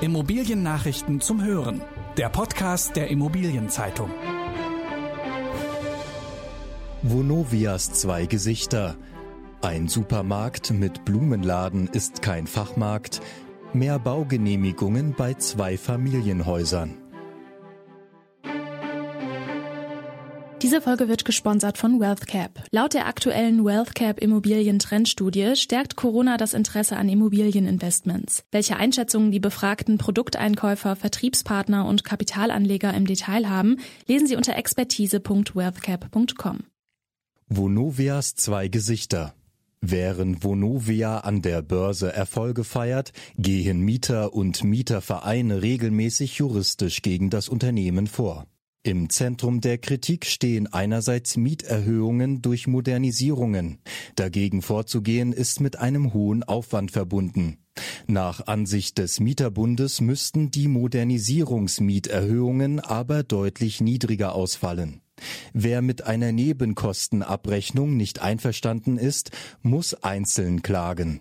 Immobiliennachrichten zum Hören. Der Podcast der Immobilienzeitung. Vonovias zwei Gesichter. Ein Supermarkt mit Blumenladen ist kein Fachmarkt. Mehr Baugenehmigungen bei zwei Familienhäusern. Diese Folge wird gesponsert von WealthCap. Laut der aktuellen WealthCap Immobilien-Trendstudie stärkt Corona das Interesse an Immobilieninvestments. Welche Einschätzungen die befragten Produkteinkäufer, Vertriebspartner und Kapitalanleger im Detail haben, lesen Sie unter expertise.wealthcap.com. Vonovias zwei Gesichter. Während Vonovia an der Börse Erfolge feiert, gehen Mieter und Mietervereine regelmäßig juristisch gegen das Unternehmen vor. Im Zentrum der Kritik stehen einerseits Mieterhöhungen durch Modernisierungen. Dagegen vorzugehen ist mit einem hohen Aufwand verbunden. Nach Ansicht des Mieterbundes müssten die Modernisierungsmieterhöhungen aber deutlich niedriger ausfallen. Wer mit einer Nebenkostenabrechnung nicht einverstanden ist, muss einzeln klagen.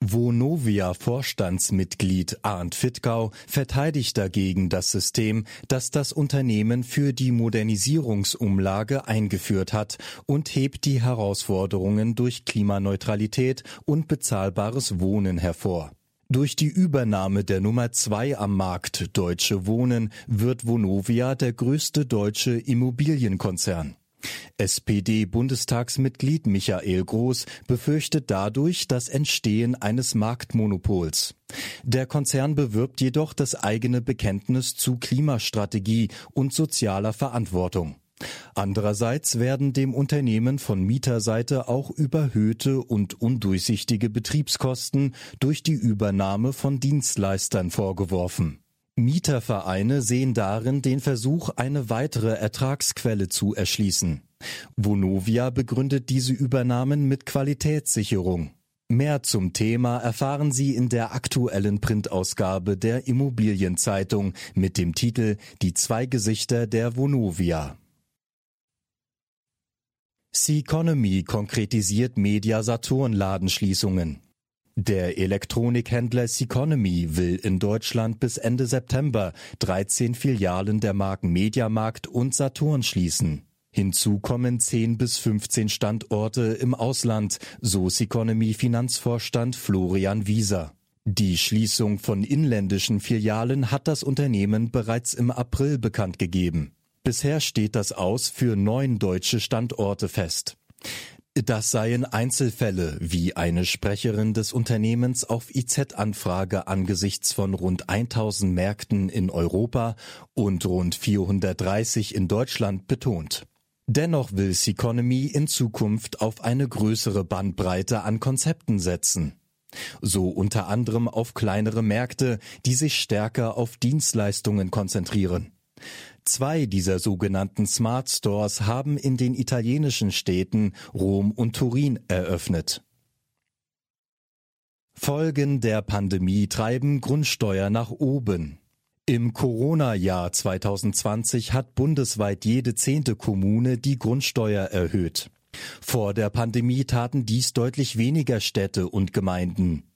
Vonovia-Vorstandsmitglied Arndt Fittgau verteidigt dagegen das System, das das Unternehmen für die Modernisierungsumlage eingeführt hat und hebt die Herausforderungen durch Klimaneutralität und bezahlbares Wohnen hervor. Durch die Übernahme der Nummer zwei am Markt Deutsche Wohnen wird Vonovia der größte deutsche Immobilienkonzern. SPD-Bundestagsmitglied Michael Groß befürchtet dadurch das Entstehen eines Marktmonopols. Der Konzern bewirbt jedoch das eigene Bekenntnis zu Klimastrategie und sozialer Verantwortung. Andererseits werden dem Unternehmen von Mieterseite auch überhöhte und undurchsichtige Betriebskosten durch die Übernahme von Dienstleistern vorgeworfen. Mietervereine sehen darin den Versuch, eine weitere Ertragsquelle zu erschließen. Vonovia begründet diese Übernahmen mit Qualitätssicherung. Mehr zum Thema erfahren Sie in der aktuellen Printausgabe der Immobilienzeitung mit dem Titel Die zwei Gesichter der Vonovia. Seconomy konkretisiert Media Saturn Ladenschließungen. Der Elektronikhändler Seconomy will in Deutschland bis Ende September 13 Filialen der Marken Mediamarkt und Saturn schließen. Hinzu kommen 10 bis 15 Standorte im Ausland, so Seconomy Finanzvorstand Florian Wieser. Die Schließung von inländischen Filialen hat das Unternehmen bereits im April bekannt gegeben. Bisher steht das aus für neun deutsche Standorte fest. Das seien Einzelfälle, wie eine Sprecherin des Unternehmens auf IZ-Anfrage angesichts von rund 1000 Märkten in Europa und rund 430 in Deutschland betont. Dennoch will Seconomy in Zukunft auf eine größere Bandbreite an Konzepten setzen. So unter anderem auf kleinere Märkte, die sich stärker auf Dienstleistungen konzentrieren. Zwei dieser sogenannten Smart Stores haben in den italienischen Städten Rom und Turin eröffnet. Folgen der Pandemie treiben Grundsteuer nach oben. Im Corona-Jahr 2020 hat bundesweit jede zehnte Kommune die Grundsteuer erhöht. Vor der Pandemie taten dies deutlich weniger Städte und Gemeinden.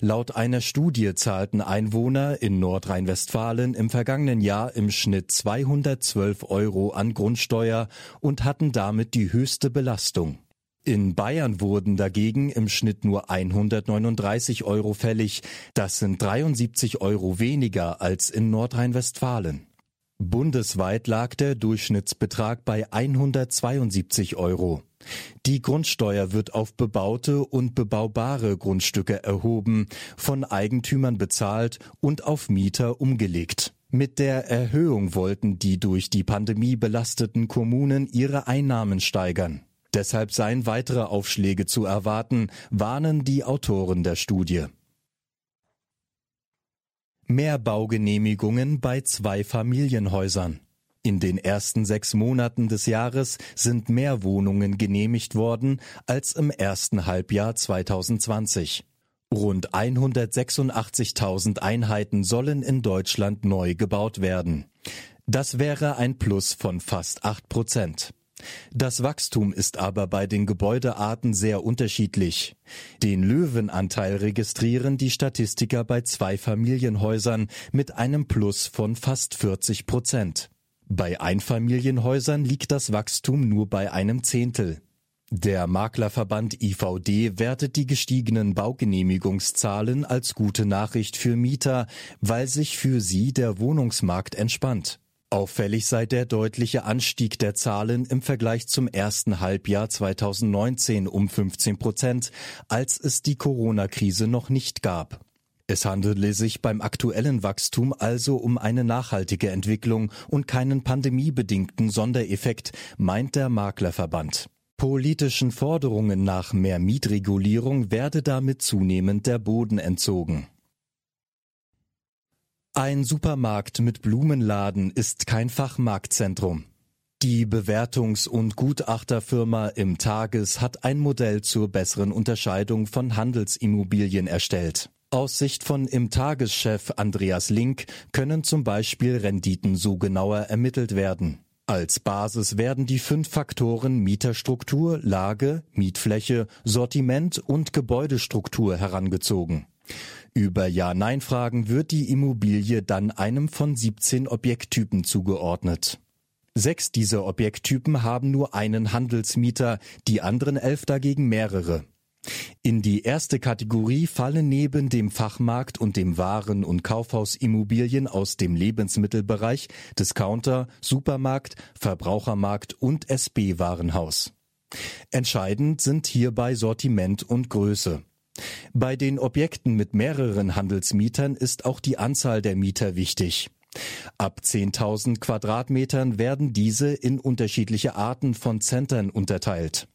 Laut einer Studie zahlten Einwohner in Nordrhein-Westfalen im vergangenen Jahr im Schnitt 212 Euro an Grundsteuer und hatten damit die höchste Belastung. In Bayern wurden dagegen im Schnitt nur 139 Euro fällig. Das sind 73 Euro weniger als in Nordrhein-Westfalen. Bundesweit lag der Durchschnittsbetrag bei 172 Euro. Die Grundsteuer wird auf bebaute und bebaubare Grundstücke erhoben, von Eigentümern bezahlt und auf Mieter umgelegt. Mit der Erhöhung wollten die durch die Pandemie belasteten Kommunen ihre Einnahmen steigern. Deshalb seien weitere Aufschläge zu erwarten, warnen die Autoren der Studie. Mehr Baugenehmigungen bei zwei Familienhäusern. In den ersten sechs Monaten des Jahres sind mehr Wohnungen genehmigt worden als im ersten Halbjahr 2020. Rund 186.000 Einheiten sollen in Deutschland neu gebaut werden. Das wäre ein Plus von fast acht Prozent. Das Wachstum ist aber bei den Gebäudearten sehr unterschiedlich. Den Löwenanteil registrieren die Statistiker bei zwei Familienhäusern mit einem Plus von fast 40 Prozent. Bei Einfamilienhäusern liegt das Wachstum nur bei einem Zehntel. Der Maklerverband IVD wertet die gestiegenen Baugenehmigungszahlen als gute Nachricht für Mieter, weil sich für sie der Wohnungsmarkt entspannt. Auffällig sei der deutliche Anstieg der Zahlen im Vergleich zum ersten Halbjahr 2019 um 15 Prozent, als es die Corona-Krise noch nicht gab. Es handele sich beim aktuellen Wachstum also um eine nachhaltige Entwicklung und keinen pandemiebedingten Sondereffekt, meint der Maklerverband. Politischen Forderungen nach mehr Mietregulierung werde damit zunehmend der Boden entzogen. Ein Supermarkt mit Blumenladen ist kein Fachmarktzentrum. Die Bewertungs- und Gutachterfirma im Tages hat ein Modell zur besseren Unterscheidung von Handelsimmobilien erstellt. Aus Sicht von im Tageschef Andreas Link können zum Beispiel Renditen so genauer ermittelt werden. Als Basis werden die fünf Faktoren Mieterstruktur, Lage, Mietfläche, Sortiment und Gebäudestruktur herangezogen. Über Ja-Nein-Fragen wird die Immobilie dann einem von 17 Objekttypen zugeordnet. Sechs dieser Objekttypen haben nur einen Handelsmieter, die anderen elf dagegen mehrere. In die erste Kategorie fallen neben dem Fachmarkt und dem Waren- und Kaufhausimmobilien aus dem Lebensmittelbereich Discounter, Supermarkt, Verbrauchermarkt und SB-Warenhaus. Entscheidend sind hierbei Sortiment und Größe. Bei den Objekten mit mehreren Handelsmietern ist auch die Anzahl der Mieter wichtig. Ab 10.000 Quadratmetern werden diese in unterschiedliche Arten von Centern unterteilt.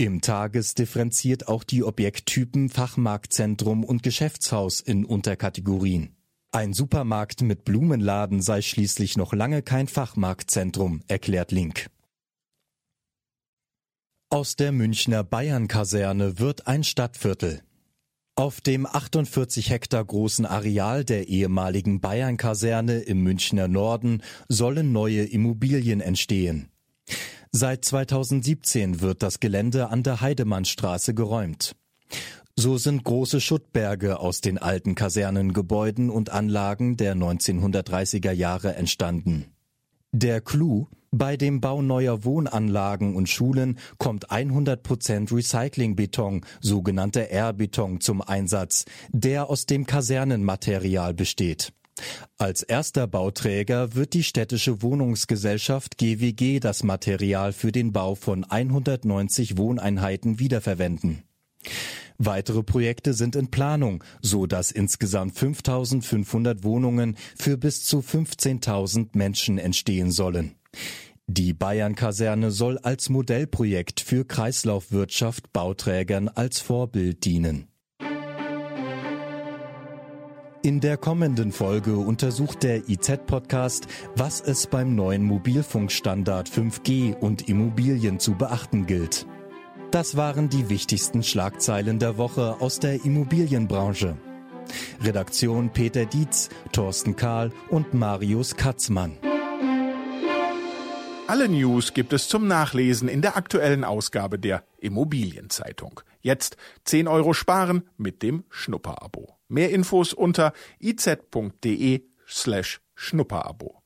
Im Tages differenziert auch die Objekttypen Fachmarktzentrum und Geschäftshaus in Unterkategorien. Ein Supermarkt mit Blumenladen sei schließlich noch lange kein Fachmarktzentrum, erklärt Link. Aus der Münchner Bayern-Kaserne wird ein Stadtviertel. Auf dem 48 Hektar großen Areal der ehemaligen Bayern-Kaserne im Münchner Norden sollen neue Immobilien entstehen. Seit 2017 wird das Gelände an der Heidemannstraße geräumt. So sind große Schuttberge aus den alten Kasernengebäuden und Anlagen der 1930er Jahre entstanden. Der Clou, bei dem Bau neuer Wohnanlagen und Schulen kommt 100% Recyclingbeton, sogenannter R-Beton zum Einsatz, der aus dem Kasernenmaterial besteht. Als erster Bauträger wird die städtische Wohnungsgesellschaft GWG das Material für den Bau von 190 Wohneinheiten wiederverwenden. Weitere Projekte sind in Planung, so dass insgesamt 5500 Wohnungen für bis zu 15.000 Menschen entstehen sollen. Die Bayern-Kaserne soll als Modellprojekt für Kreislaufwirtschaft Bauträgern als Vorbild dienen. In der kommenden Folge untersucht der IZ-Podcast, was es beim neuen Mobilfunkstandard 5G und Immobilien zu beachten gilt. Das waren die wichtigsten Schlagzeilen der Woche aus der Immobilienbranche. Redaktion Peter Dietz, Thorsten Kahl und Marius Katzmann. Alle News gibt es zum Nachlesen in der aktuellen Ausgabe der Immobilienzeitung. Jetzt 10 Euro sparen mit dem Schnupperabo. Mehr Infos unter iz.de slash Schnupperabo.